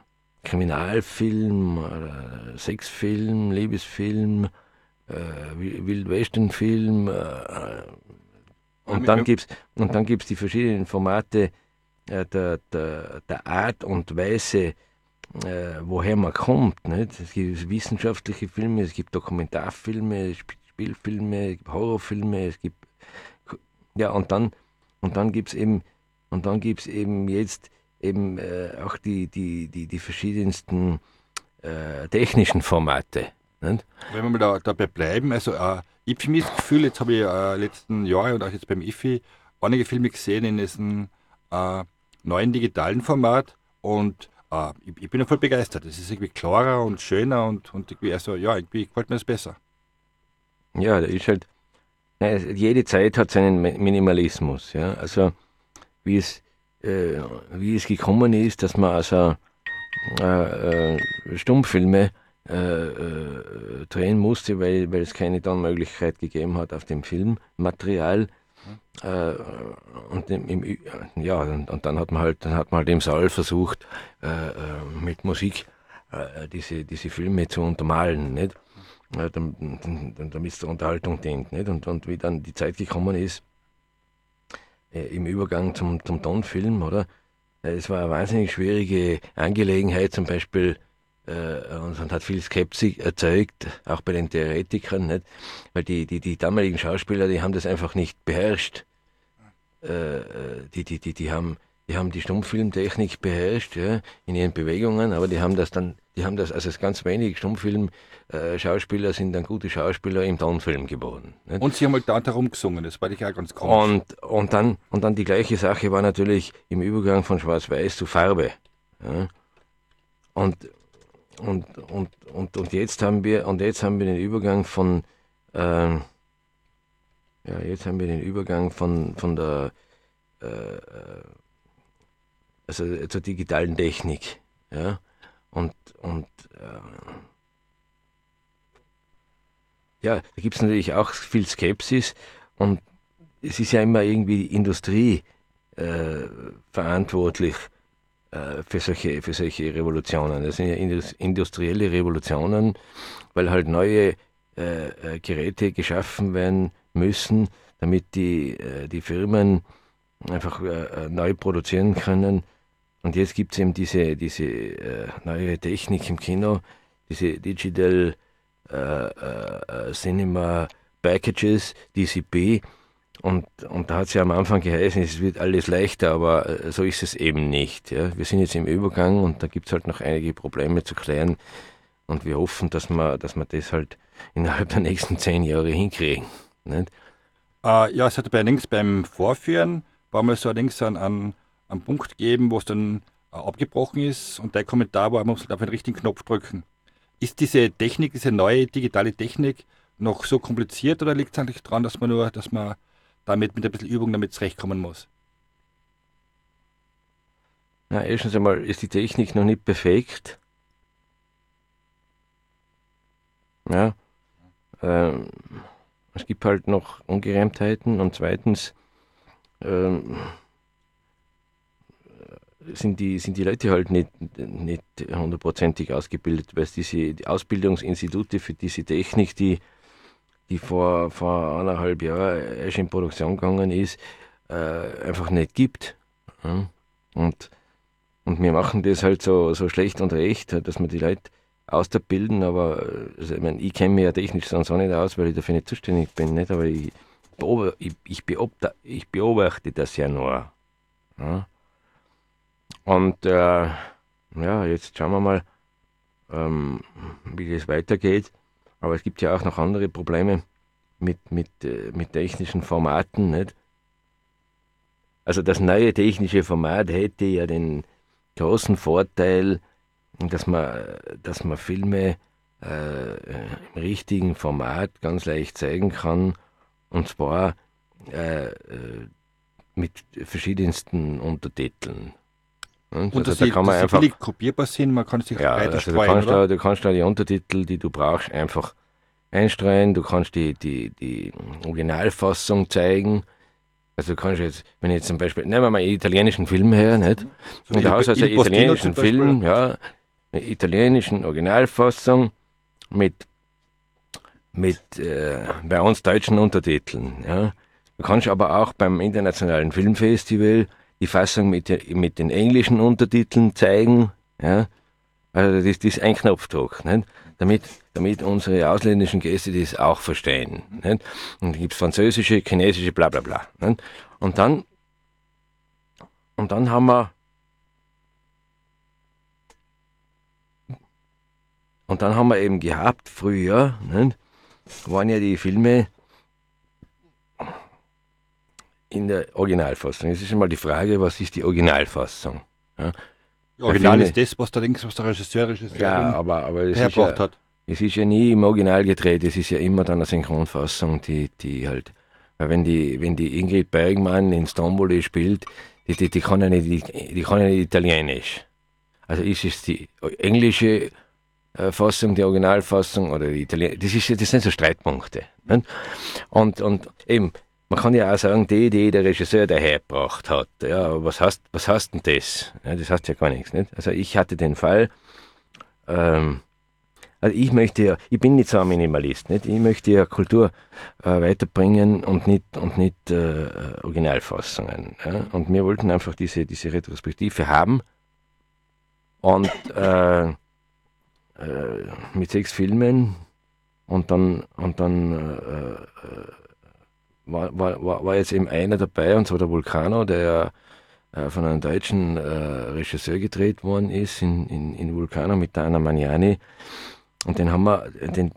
Kriminalfilm, oder Sexfilm, Liebesfilm, äh, Wildwesternfilm. Äh, und dann gibt es und dann gibt's die verschiedenen Formate äh, der, der, der Art und Weise, äh, woher man kommt. Nicht? Es gibt wissenschaftliche Filme, es gibt Dokumentarfilme, Spielfilme, Horrorfilme, es gibt ja und dann und dann gibt's eben und dann gibt's eben jetzt eben äh, auch die, die, die, die verschiedensten äh, technischen Formate. Nicht? Wenn wir mal da, dabei bleiben, also äh, ich mich das Gefühl, jetzt habe ich äh, letzten Jahre und auch jetzt beim IFI einige Filme gesehen in diesem äh, neuen digitalen Format und äh, ich, ich, bin voll begeistert. Es ist irgendwie klarer und schöner und, und irgendwie, also ja, irgendwie gefällt mir das besser. Ja, da ist halt, jede Zeit hat seinen Minimalismus, ja, also wie es äh, wie es gekommen ist, dass man also äh, äh, Stummfilme äh, äh, drehen musste, weil, weil es keine Möglichkeit gegeben hat auf dem Filmmaterial. Äh, und, im, im, ja, und, und, dann hat man halt, dann hat man halt im Saal versucht, mit Musik diese, diese Filme zu untermalen, nicht? damit es der Unterhaltung dient. Nicht? Und, und wie dann die Zeit gekommen ist, äh, im Übergang zum, zum Tonfilm, oder? Äh, es war eine wahnsinnig schwierige Angelegenheit, zum Beispiel, äh, und, hat viel Skepsis erzeugt, auch bei den Theoretikern, nicht? Weil die, die, die damaligen Schauspieler, die haben das einfach nicht beherrscht. Äh, äh die, die, die, die haben die haben die Stummfilmtechnik beherrscht, ja, in ihren Bewegungen, aber die haben das dann, die haben das, also ganz wenig Stummfilm-Schauspieler äh, sind dann gute Schauspieler im Tonfilm geworden. Nicht? Und sie haben halt da darum gesungen, das war ich auch ganz komisch. Und, und, dann, und dann die gleiche Sache war natürlich im Übergang von Schwarz-Weiß zu Farbe. Ja. Und, und, und, und, und jetzt haben wir, und jetzt haben wir den Übergang von, äh, ja, jetzt haben wir den Übergang von, von der, äh, äh also zur digitalen Technik. Ja? Und, und äh, ja, da gibt es natürlich auch viel Skepsis und es ist ja immer irgendwie die Industrie äh, verantwortlich äh, für, solche, für solche Revolutionen. Das sind ja industrielle Revolutionen, weil halt neue äh, äh, Geräte geschaffen werden müssen, damit die, äh, die Firmen einfach neu produzieren können und jetzt gibt es eben diese, diese äh, neue Technik im Kino, diese Digital äh, äh, Cinema Packages, DCP. Und, und da hat es ja am Anfang geheißen, es wird alles leichter, aber äh, so ist es eben nicht. Ja. Wir sind jetzt im Übergang und da gibt es halt noch einige Probleme zu klären. Und wir hoffen, dass wir, dass wir das halt innerhalb der nächsten zehn Jahre hinkriegen. Nicht? Äh, ja, es hat bei links beim Vorführen, war mal so links an, an einen Punkt geben, wo es dann äh, abgebrochen ist und der Kommentar war, man muss auf den richtigen Knopf drücken. Ist diese Technik, diese neue digitale Technik noch so kompliziert oder liegt es eigentlich daran, dass man nur, dass man damit mit ein bisschen Übung damit zurechtkommen muss? Na, erstens einmal ist die Technik noch nicht perfekt. Ja. Ähm, es gibt halt noch Ungereimtheiten und zweitens ähm, sind die, sind die Leute halt nicht, nicht hundertprozentig ausgebildet, weil diese die Ausbildungsinstitute für diese Technik, die, die vor, vor eineinhalb Jahren erst in Produktion gegangen ist, äh, einfach nicht gibt. Ja? Und, und wir machen das halt so, so schlecht und recht, dass wir die Leute ausbilden, aber also, ich, mein, ich kenne mich ja technisch sonst auch nicht aus, weil ich dafür nicht zuständig bin, nicht? aber ich, ich, ich, beobachte, ich beobachte das ja nur. Ja? Und äh, ja, jetzt schauen wir mal, ähm, wie das weitergeht. Aber es gibt ja auch noch andere Probleme mit, mit, äh, mit technischen Formaten. Nicht? Also das neue technische Format hätte ja den großen Vorteil, dass man, dass man Filme äh, im richtigen Format ganz leicht zeigen kann. Und zwar äh, äh mit verschiedensten Untertiteln. Und, und also da kann man einfach billig kopierbar sind, man kann sich ja, weiter also streuen, du kannst, da, du kannst da die Untertitel, die du brauchst, einfach einstreuen. Du kannst die, die, die Originalfassung zeigen. Also du kannst jetzt, wenn ich jetzt zum Beispiel, nehmen wir mal einen italienischen Film her, nicht? So und da hast du also einen italienischen Film, ja, eine italienischen Originalfassung mit, mit äh, bei uns deutschen Untertiteln, ja. Du kannst aber auch beim Internationalen Filmfestival die Fassung mit, mit den englischen Untertiteln zeigen, ja. Also das, das ist ein Knopfdruck, nicht? Damit, damit unsere ausländischen Gäste das auch verstehen. Nicht? Und da gibt es französische, chinesische, bla bla bla. Nicht? Und dann, und dann haben wir Und dann haben wir eben gehabt, früher, nicht, waren ja die Filme in der Originalfassung. Jetzt ist schon mal die Frage, was ist die Originalfassung? Ja? Original Filme, ist das, was der links, was der Regisseur, Regisseur ja, aber, aber es ist ja, hat. Es ist ja nie im Original gedreht, es ist ja immer dann eine Synchronfassung, die, die halt, weil wenn die, wenn die Ingrid Bergmann in Stromboli spielt, die, die, die, kann ja nicht, die, die kann ja nicht Italienisch. Also ist es die englische äh, Fassung, die Originalfassung oder die Italienische, das, ist, das sind so Streitpunkte. Und, und eben, man kann ja auch sagen, die Idee der Regisseur der hergebracht hat. Ja, was heißt, was heißt denn das? Ja, das heißt ja gar nichts. Nicht? Also ich hatte den Fall, ähm, also ich möchte ja, ich bin nicht so ein Minimalist, nicht? Ich möchte ja Kultur äh, weiterbringen und nicht und nicht äh, Originalfassungen. Ja? Und wir wollten einfach diese, diese Retrospektive haben und äh, äh mit sechs Filmen und dann und dann äh, äh, war, war, war jetzt eben einer dabei, und zwar der Vulcano, der äh, von einem deutschen äh, Regisseur gedreht worden ist, in, in, in Vulcano mit Dana Magnani. Und den haben wir, den,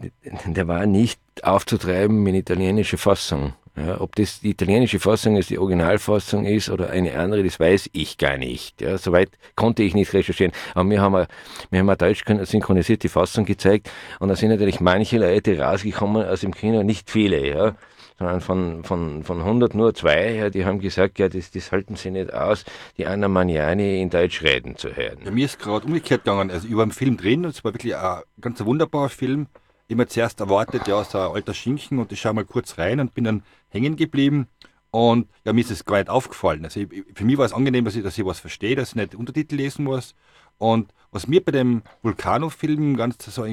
der war nicht aufzutreiben mit italienischer Fassung. Ja, ob das die italienische Fassung ist, die Originalfassung ist oder eine andere, das weiß ich gar nicht. Ja, soweit konnte ich nicht recherchieren. Aber wir haben, wir haben eine deutsch synchronisierte Fassung gezeigt und da sind natürlich manche Leute rausgekommen aus dem Kino, nicht viele. Ja sondern von, von, von 100 nur zwei, ja, die haben gesagt, ja, das, das halten sie nicht aus, die Anna Maniani in Deutsch reden zu hören. Ja, mir ist gerade umgekehrt gegangen, also über einen Film drin, es war wirklich ein ganz wunderbarer Film. Immer zuerst erwartet, ja, so ein alter Schinken und ich schaue mal kurz rein und bin dann hängen geblieben. Und ja, mir ist es gar nicht aufgefallen. Also ich, für mich war es angenehm, dass ich, dass ich was verstehe, dass ich nicht Untertitel lesen muss. Und was mir bei dem Vulcano-Film ganz so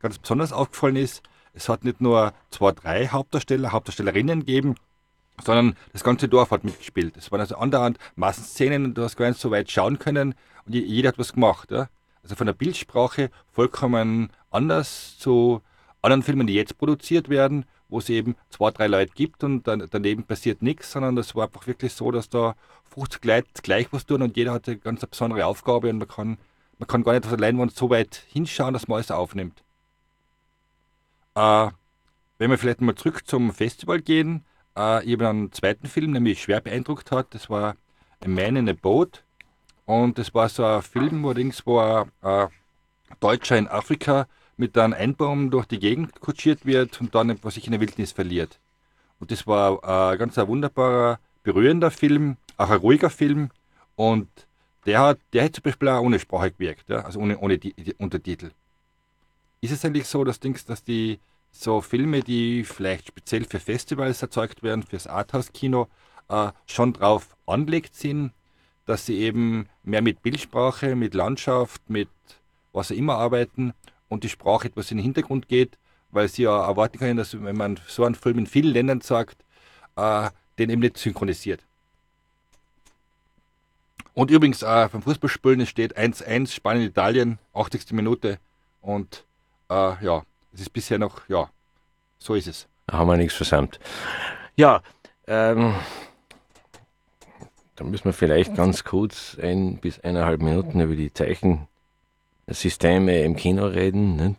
ganz besonders aufgefallen ist, es hat nicht nur zwei, drei Hauptdarsteller, Hauptdarstellerinnen gegeben, sondern das ganze Dorf hat mitgespielt. Es waren also andauernd Massenszenen und du hast gar nicht so weit schauen können und jeder hat was gemacht. Ja? Also von der Bildsprache vollkommen anders zu anderen Filmen, die jetzt produziert werden, wo es eben zwei, drei Leute gibt und dann, daneben passiert nichts, sondern das war einfach wirklich so, dass da 50 Leute gleich was tun und jeder hatte eine ganz besondere Aufgabe und man kann, man kann gar nicht auf der Leinwand so weit hinschauen, dass man alles aufnimmt. Äh, wenn wir vielleicht mal zurück zum Festival gehen, äh, ich habe einen zweiten Film, der mich schwer beeindruckt hat. Das war A Man in a Boat. Und das war so ein Film, wo, wo ein äh, Deutscher in Afrika mit einem Einbaum durch die Gegend kutschiert wird und dann was sich in der Wildnis verliert. Und das war äh, ein ganz ein wunderbarer, berührender Film, auch ein ruhiger Film. Und der hat, der hat zum Beispiel auch ohne Sprache gewirkt, ja? also ohne, ohne die, die Untertitel. Ist es eigentlich so, dass, Dings, dass die so Filme, die vielleicht speziell für Festivals erzeugt werden, fürs Arthouse-Kino, äh, schon drauf anlegt sind, dass sie eben mehr mit Bildsprache, mit Landschaft, mit was auch immer arbeiten und die Sprache etwas in den Hintergrund geht, weil sie ja erwarten können, dass wenn man so einen Film in vielen Ländern sagt, äh, den eben nicht synchronisiert. Und übrigens äh, vom Fußballspielen, steht 1-1, Spanien-Italien, 80. Minute und äh, ja, es ist bisher noch, ja, so ist es. Da haben wir nichts versammelt. Ja, ähm, da müssen wir vielleicht ganz kurz ein bis eineinhalb Minuten über die Zeichensysteme im Kino reden. Ne?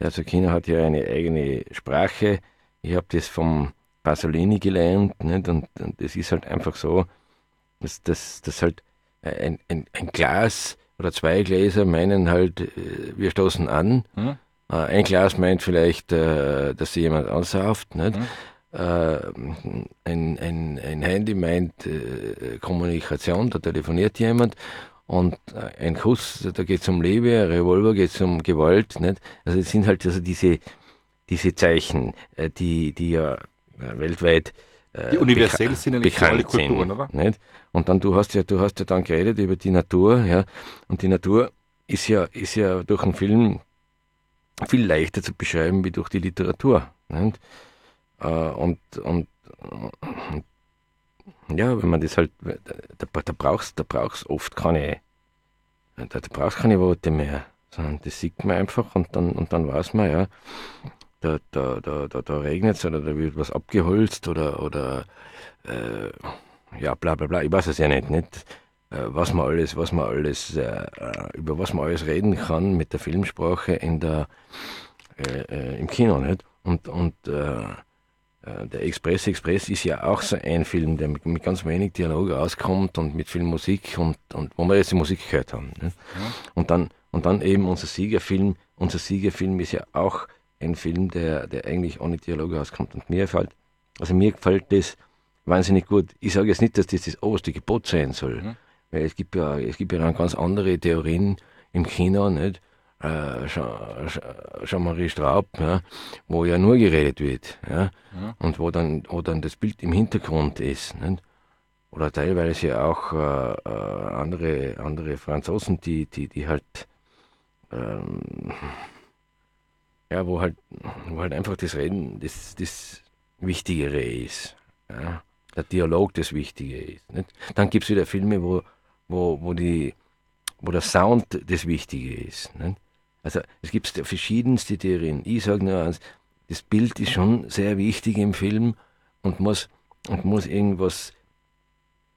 Also Kino hat ja eine eigene Sprache. Ich habe das vom Pasolini gelernt nicht? Und, und es ist halt einfach so, dass, dass, dass halt ein, ein, ein Glas oder zwei Gläser meinen halt, äh, wir stoßen an. Hm? Äh, ein Glas meint vielleicht, äh, dass sie jemand ansauft. Nicht? Mhm. Äh, ein, ein, ein Handy meint Kommunikation, da telefoniert jemand. Und ein Kuss, da geht es um Liebe, ein Revolver geht es um Gewalt. Nicht? Also es sind halt also diese, diese Zeichen, die, die ja weltweit äh, die universell sind ja nicht alle Kulturen, oder? Nicht? Und dann du hast ja, du hast ja dann geredet über die Natur, ja. Und die Natur ist ja, ist ja durch einen Film viel leichter zu beschreiben wie durch die Literatur. Nicht? Äh, und, und, und ja, wenn man das halt, da, da brauchst da oft keine, da, da brauchst keine Worte mehr, sondern das sieht man einfach und dann, und dann weiß man, ja, da, da, da, da, da regnet es oder da wird was abgeholzt oder, oder äh, ja, bla bla bla, ich weiß es ja nicht, nicht äh, was man alles, was man alles, äh, über was man alles reden kann mit der Filmsprache in der, äh, äh, im Kino, nicht? Und, und äh, der Express Express ist ja auch so ein Film, der mit, mit ganz wenig Dialog auskommt und mit viel Musik und, und wo wir jetzt die Musik gehört haben. Ja. Und, dann, und dann eben unser Siegerfilm. Unser Siegerfilm ist ja auch ein Film, der, der eigentlich ohne Dialog auskommt. Und mir gefällt, also mir gefällt das wahnsinnig gut. Ich sage jetzt nicht, dass das das oberste Gebot sein soll, mhm. Weil es gibt ja, es gibt ja dann ganz andere Theorien im Kino, nicht? Äh, Jean-Marie Straub, ja, wo ja nur geredet wird, ja, mhm. und wo dann, wo dann das Bild im Hintergrund ist, nicht? oder teilweise auch äh, äh, andere, andere Franzosen, die, die, die halt ähm, ja, wo halt, wo halt einfach das Reden das, das Wichtigere ist. Ja? Der Dialog das Wichtige ist. Nicht? Dann gibt es wieder Filme, wo, wo, wo, die, wo der Sound das Wichtige ist. Nicht? Also es gibt verschiedenste Theorien. Ich sage nur eins, das Bild ist schon sehr wichtig im Film und muss, und muss irgendwas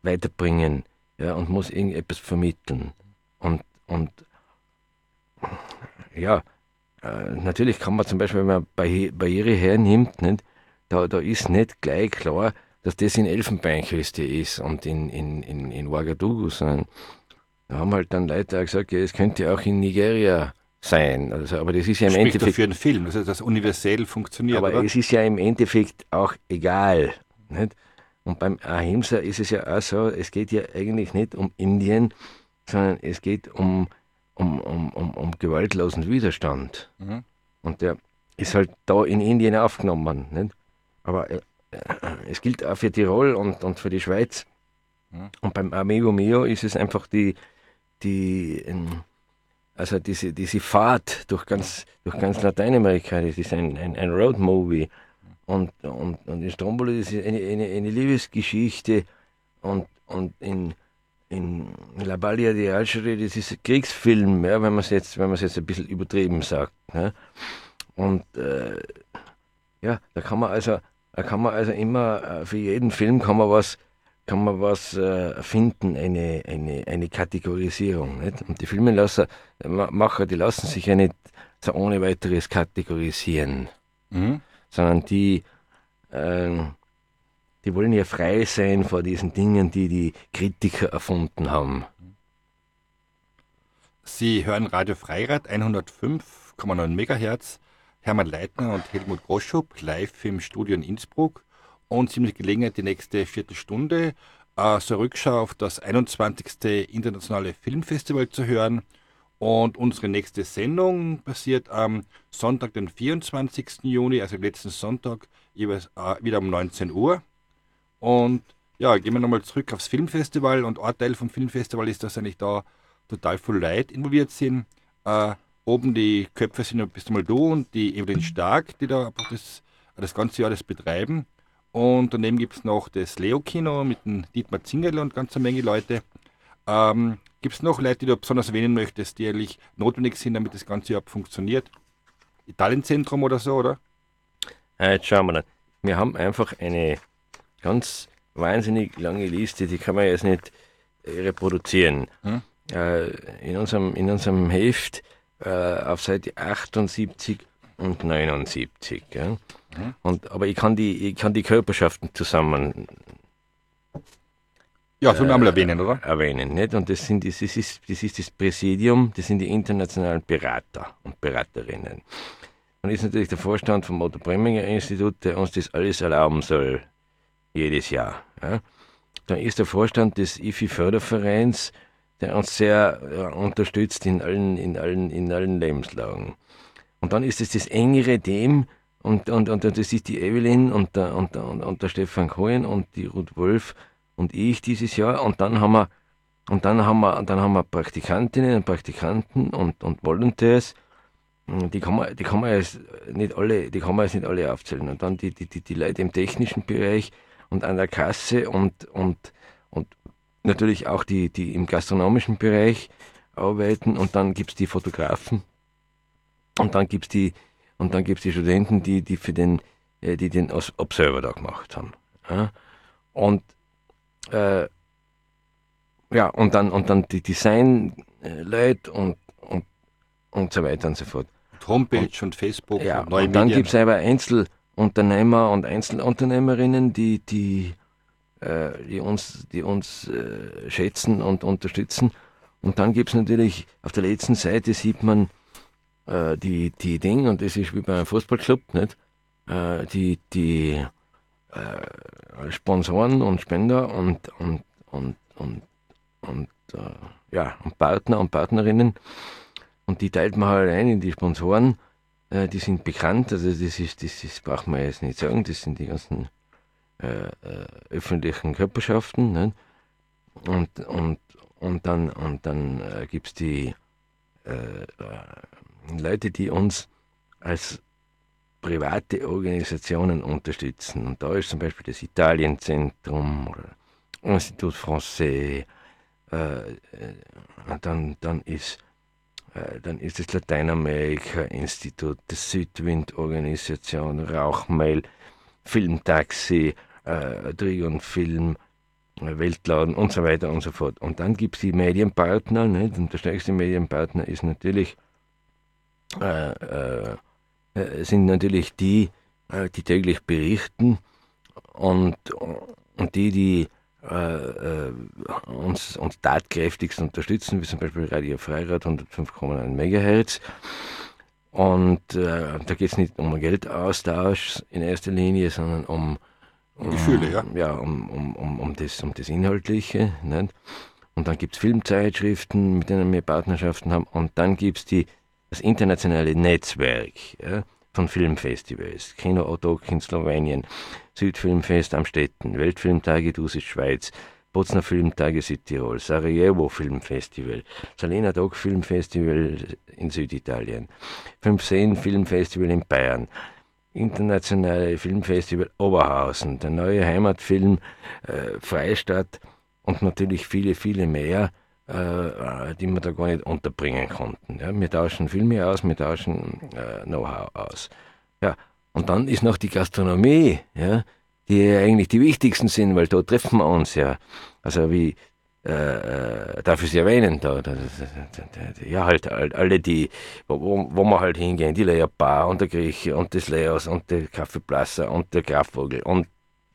weiterbringen ja, und muss irgendetwas vermitteln. Und, und ja, äh, natürlich kann man zum Beispiel, wenn man Barriere hernimmt, nicht, da, da ist nicht gleich klar, dass das in Elfenbeinküste ist und in, in, in, in Ouagadougou, sondern da haben halt dann Leute auch gesagt, ja, es könnte auch in Nigeria sein. Also, aber das ist ja im Spricht Endeffekt. für einen Film, also das universell funktioniert. Aber oder? es ist ja im Endeffekt auch egal. Nicht? Und beim Ahimsa ist es ja auch so, es geht ja eigentlich nicht um Indien, sondern es geht um um, um, um, um gewaltlosen Widerstand. Mhm. Und der ist halt da in Indien aufgenommen. Nicht? Aber äh, es gilt auch für Tirol und, und für die Schweiz. Mhm. Und beim Amigo Mio ist es einfach die, die also diese, diese Fahrt durch ganz, durch ganz Lateinamerika, das ist ein, ein, ein Roadmovie. Und, und, und in Stromboli ist es eine, eine, eine Liebesgeschichte und, und in, in La Balia di Algeri, das ist ein Kriegsfilm, ja, wenn man es jetzt, wenn jetzt ein bisschen übertrieben sagt. Ja. Und äh, ja, da kann man also, da kann man also immer äh, für jeden Film kann man was, kann man was äh, finden, eine, eine, eine Kategorisierung. Nicht? Und die Filmemacher, die lassen sich ja nicht so ohne weiteres kategorisieren, mhm. sondern die äh, die wollen ja frei sein vor diesen Dingen, die die Kritiker erfunden haben. Sie hören Radio Freirad 105,9 MHz. Hermann Leitner und Helmut Groschub live im Studio in Innsbruck. Und Sie haben die Gelegenheit, die nächste Viertelstunde äh, so Rückschau auf das 21. Internationale Filmfestival zu hören. Und unsere nächste Sendung passiert am Sonntag, den 24. Juni, also letzten Sonntag, jeweils äh, wieder um 19 Uhr. Und ja, gehen wir nochmal zurück aufs Filmfestival und ein Teil vom Filmfestival ist, dass eigentlich da total viel Leute involviert sind. Äh, oben die Köpfe sind ja bist du mal du und die Evelyn Stark, die da das, das ganze Jahr das betreiben. Und daneben gibt es noch das Leo-Kino mit dem Dietmar Zingel und ganz eine Menge Leute. Ähm, gibt es noch Leute, die du besonders erwähnen möchtest, die eigentlich notwendig sind, damit das ganze Jahr funktioniert? Italienzentrum oder so, oder? Äh, jetzt schauen wir mal. Wir haben einfach eine ganz wahnsinnig lange Liste, die kann man jetzt nicht äh, reproduzieren. Hm? Äh, in, unserem, in unserem Heft äh, auf Seite 78 und 79. Ja? Hm? Und, aber ich kann, die, ich kann die Körperschaften zusammen ja, sollen wir mal erwähnen, oder? Erwähnen, nicht? Und das, sind, das, ist, das ist das Präsidium, das sind die internationalen Berater und Beraterinnen. dann ist natürlich der Vorstand vom Otto Preminger Institut, der uns das alles erlauben soll, jedes Jahr. Ja. Dann ist der Vorstand des IFI-Fördervereins, der uns sehr unterstützt in allen, in, allen, in allen Lebenslagen. Und dann ist es das engere dem, und, und, und das ist die Evelyn und der, und, der, und der Stefan Cohen und die Ruth Wolf und ich dieses Jahr. Und dann haben wir, und dann haben wir, dann haben wir Praktikantinnen und Praktikanten und, und Volunteers. Die kann man, die kann man jetzt nicht alle, die kann man jetzt nicht alle aufzählen. Und dann die, die, die, die Leute im technischen Bereich und an der Kasse und, und, und natürlich auch die, die im gastronomischen Bereich arbeiten. Und dann gibt es die Fotografen. Und dann gibt es die, und dann gibt es die Studenten, die, die für den, äh, die den Observer da gemacht haben. Ja? Und äh, ja, und dann, und dann die Design-Leute und, und, und so weiter und so fort. Und Homepage und, und Facebook ja, und Und dann gibt es aber Einzelunternehmer und Einzelunternehmerinnen, die, die, die uns, die uns äh, schätzen und unterstützen. Und dann gibt es natürlich, auf der letzten Seite sieht man äh, die, die Dinge, und das ist wie bei einem Fußballclub, nicht? Äh, die, die äh, Sponsoren und Spender und, und, und, und, und, äh, ja, und Partner und Partnerinnen. Und die teilt man halt ein in die Sponsoren. Äh, die sind bekannt, also das ist, das ist, braucht man jetzt nicht sagen, das sind die ganzen äh, äh, öffentlichen Körperschaften. Nicht? Und, und, und dann, und dann äh, gibt es die äh, Leute, die uns als private Organisationen unterstützen. Und da ist zum Beispiel das Italienzentrum oder Institut Français, äh, dann, dann, ist, äh, dann ist das Lateinamerika-Institut, das Südwind-Organisation, Rauchmail, Filmtaxi, äh, Trigon Film, äh, Weltladen und so weiter und so fort. Und dann gibt es die Medienpartner, nicht? und der stärkste Medienpartner ist natürlich äh, äh, äh, sind natürlich die, äh, die täglich berichten und, und die, die äh, uns, uns tatkräftigst unterstützen, wie zum Beispiel Radio Freirad 105,9 MHz. Und da geht es nicht um Geldaustausch in erster Linie, sondern um, um Gefühle, ja. Ja, um, um, um, um, das, um das Inhaltliche. Nicht? Und dann gibt es Filmzeitschriften, mit denen wir Partnerschaften haben. Und dann gibt es das internationale Netzwerk ja, von Filmfestivals, Kino Otok in Slowenien, Südfilmfest am Städten, Weltfilmtage Dusis Schweiz, Bozner Filmtage Südtirol, Sarajevo Filmfestival, Salena Dog Filmfestival in Süditalien, 15 Filmfestival in Bayern, Internationale Filmfestival Oberhausen, der neue Heimatfilm äh, Freistadt und natürlich viele, viele mehr äh, die wir da gar nicht unterbringen konnten. Ja. Wir tauschen Filme aus, wir tauschen äh, Know-how aus. Ja. Und dann ist noch die Gastronomie, ja, die eigentlich die wichtigsten sind, weil da treffen wir uns ja. Also wie äh, äh darf ich sie erwähnen, da, da, da, ja, halt, halt alle die, wo, wo wir halt hingehen, die Leia Bar und der Grieche und das Leos und der Kaffeeplasser und der Grafvogel und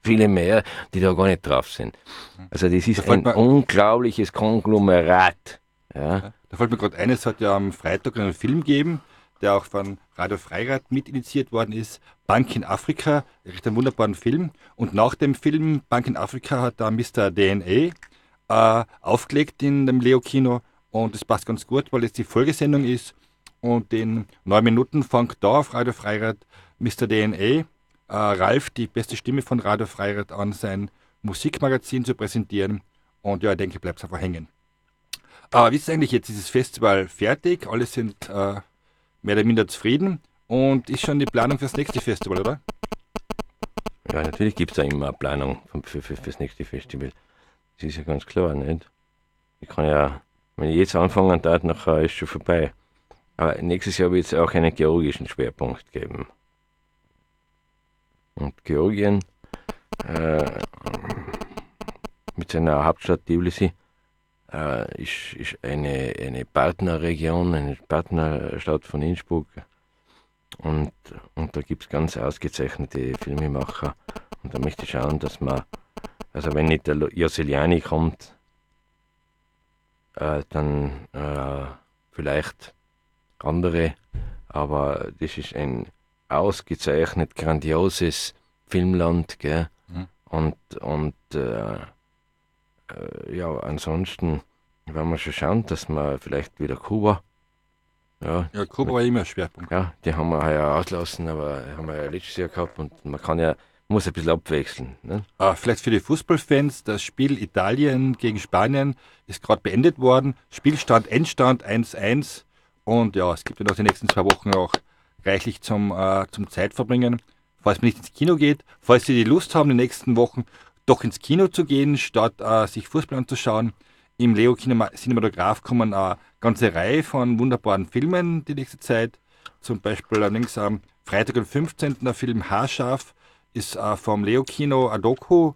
viele mehr, die da gar nicht drauf sind. Also das ist da ein unglaubliches Konglomerat. Ja. Da fällt mir gerade ein, es hat ja am Freitag einen Film gegeben, der auch von Radio Freirad mitinitiiert worden ist, Bank in Afrika, echt einen wunderbaren Film. Und nach dem Film Bank in Afrika hat da Mr. DNA äh, aufgelegt in dem Leo-Kino und das passt ganz gut, weil es die Folgesendung ist und in neun Minuten fängt da auf Radio Freirad Mr. DNA äh, Ralf, die beste Stimme von Radio Freirad, an, sein Musikmagazin zu präsentieren. Und ja, ich denke, bleibt einfach hängen. Aber wie ist eigentlich jetzt dieses Festival fertig? Alle sind äh, mehr oder minder zufrieden. Und ist schon die Planung fürs nächste Festival, oder? Ja, natürlich gibt es da immer eine Planung für, für, fürs nächste Festival. Das ist ja ganz klar, nicht? Ich kann ja, wenn ich jetzt anfangen darf, nachher ist schon vorbei. Aber nächstes Jahr wird es auch einen geologischen Schwerpunkt geben und Georgien äh, mit seiner Hauptstadt Tbilisi äh, ist, ist eine, eine Partnerregion, eine Partnerstadt von Innsbruck. Und, und da gibt es ganz ausgezeichnete Filmemacher. Und da möchte ich schauen, dass man, also wenn nicht der Joseliani kommt, äh, dann äh, vielleicht andere, aber das ist ein ausgezeichnet, grandioses Filmland, gell? Mhm. Und, und äh, äh, ja, ansonsten werden wir schon schauen, dass wir vielleicht wieder Kuba. Ja, Ja, Kuba war immer ein Schwerpunkt. ja, die haben wir heuer auslassen, aber haben wir ja letztes Jahr gehabt und man kann ja, muss ein bisschen abwechseln. Ne? Äh, vielleicht für die Fußballfans, das Spiel Italien gegen Spanien ist gerade beendet worden. Spielstand, Endstand 1-1. Und ja, es gibt ja noch die nächsten zwei Wochen auch reichlich zum, äh, zum Zeitverbringen. Falls man nicht ins Kino geht, falls Sie die Lust haben, die nächsten Wochen doch ins Kino zu gehen, statt äh, sich Fußball anzuschauen, im Leo Cinema Cinematograph kommen eine ganze Reihe von wunderbaren Filmen die nächste Zeit. Zum Beispiel allerdings am Freitag, den 15. der Film Haarscharf ist äh, vom Leo Kino ein Doku,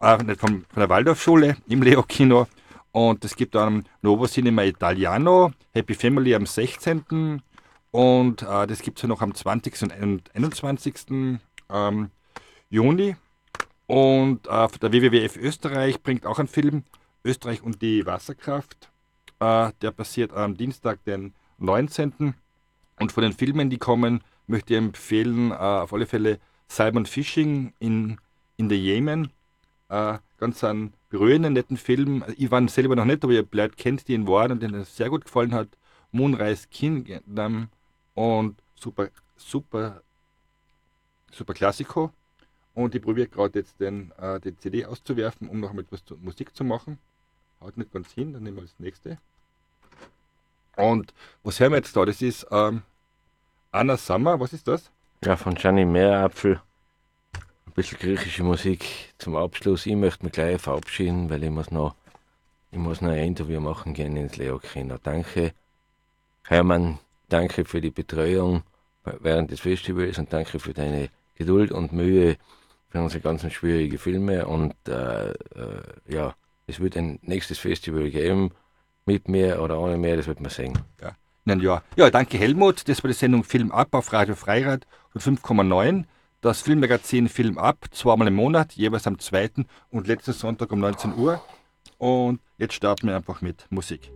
äh, nicht vom, von der Waldorfschule im Leo Kino. Und es gibt dann Novo Cinema Italiano, Happy Family am 16. Und äh, das gibt es ja noch am 20. und 21. Ähm, Juni. Und äh, der WWF Österreich bringt auch einen Film, Österreich und die Wasserkraft. Äh, der passiert am Dienstag, den 19. Und von den Filmen, die kommen, möchte ich empfehlen, äh, auf alle Fälle Simon Fishing in, in the Yemen. Äh, ganz einen berührenden, netten Film. Ich war selber noch nicht, aber ihr Leute kennt in Wahren und den es sehr gut gefallen hat. Moonrise Kingdom und super, super, super Klassiko. Und ich probiere gerade jetzt den, äh, die CD auszuwerfen, um noch mal etwas zu, Musik zu machen. Haut nicht ganz hin, dann nehmen wir das nächste. Und was hören wir jetzt da? Das ist ähm, Anna Summer, was ist das? Ja, von Gianni Meerapfel. Ein bisschen griechische Musik zum Abschluss. Ich möchte mich gleich verabschieden, weil ich muss noch, ich muss noch ein Interview machen gehen ins Leo Kino. Danke, Hermann, danke für die Betreuung während des Festivals und danke für deine Geduld und Mühe für unsere ganzen schwierigen Filme. Und äh, äh, ja, es wird ein nächstes Festival geben, mit mir oder ohne mir, das wird man sehen. Ja, in einem Jahr. Ja, danke Helmut. Das war die Sendung Film ab auf Radio Freirad und 5,9. Das Filmmagazin Film ab, zweimal im Monat, jeweils am 2. und letzten Sonntag um 19 Uhr. Und jetzt starten wir einfach mit Musik.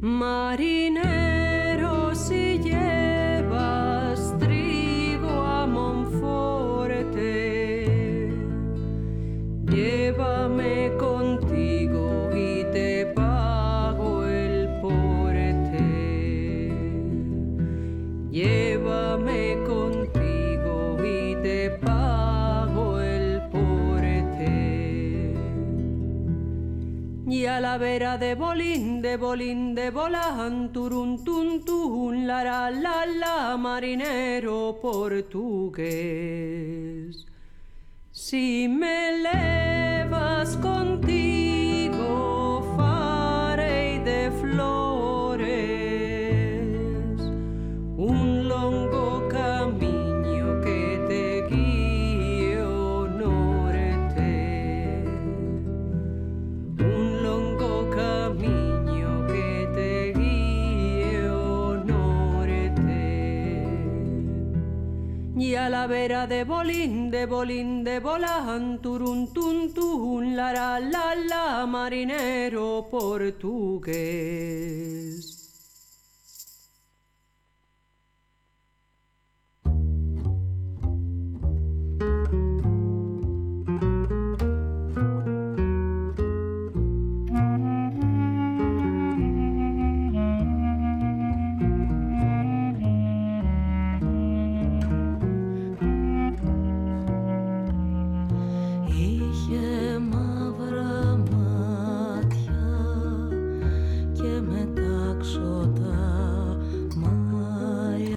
Μارينε a la vera de bolín, de bolín, de bolan, turun, tun, tun, la, la, la, la, marinero portugués. Si me levas contigo, Y a la vera de bolín, de bolín, de bolan, turun, tun, tun, la, la, la, la, marinero portugués.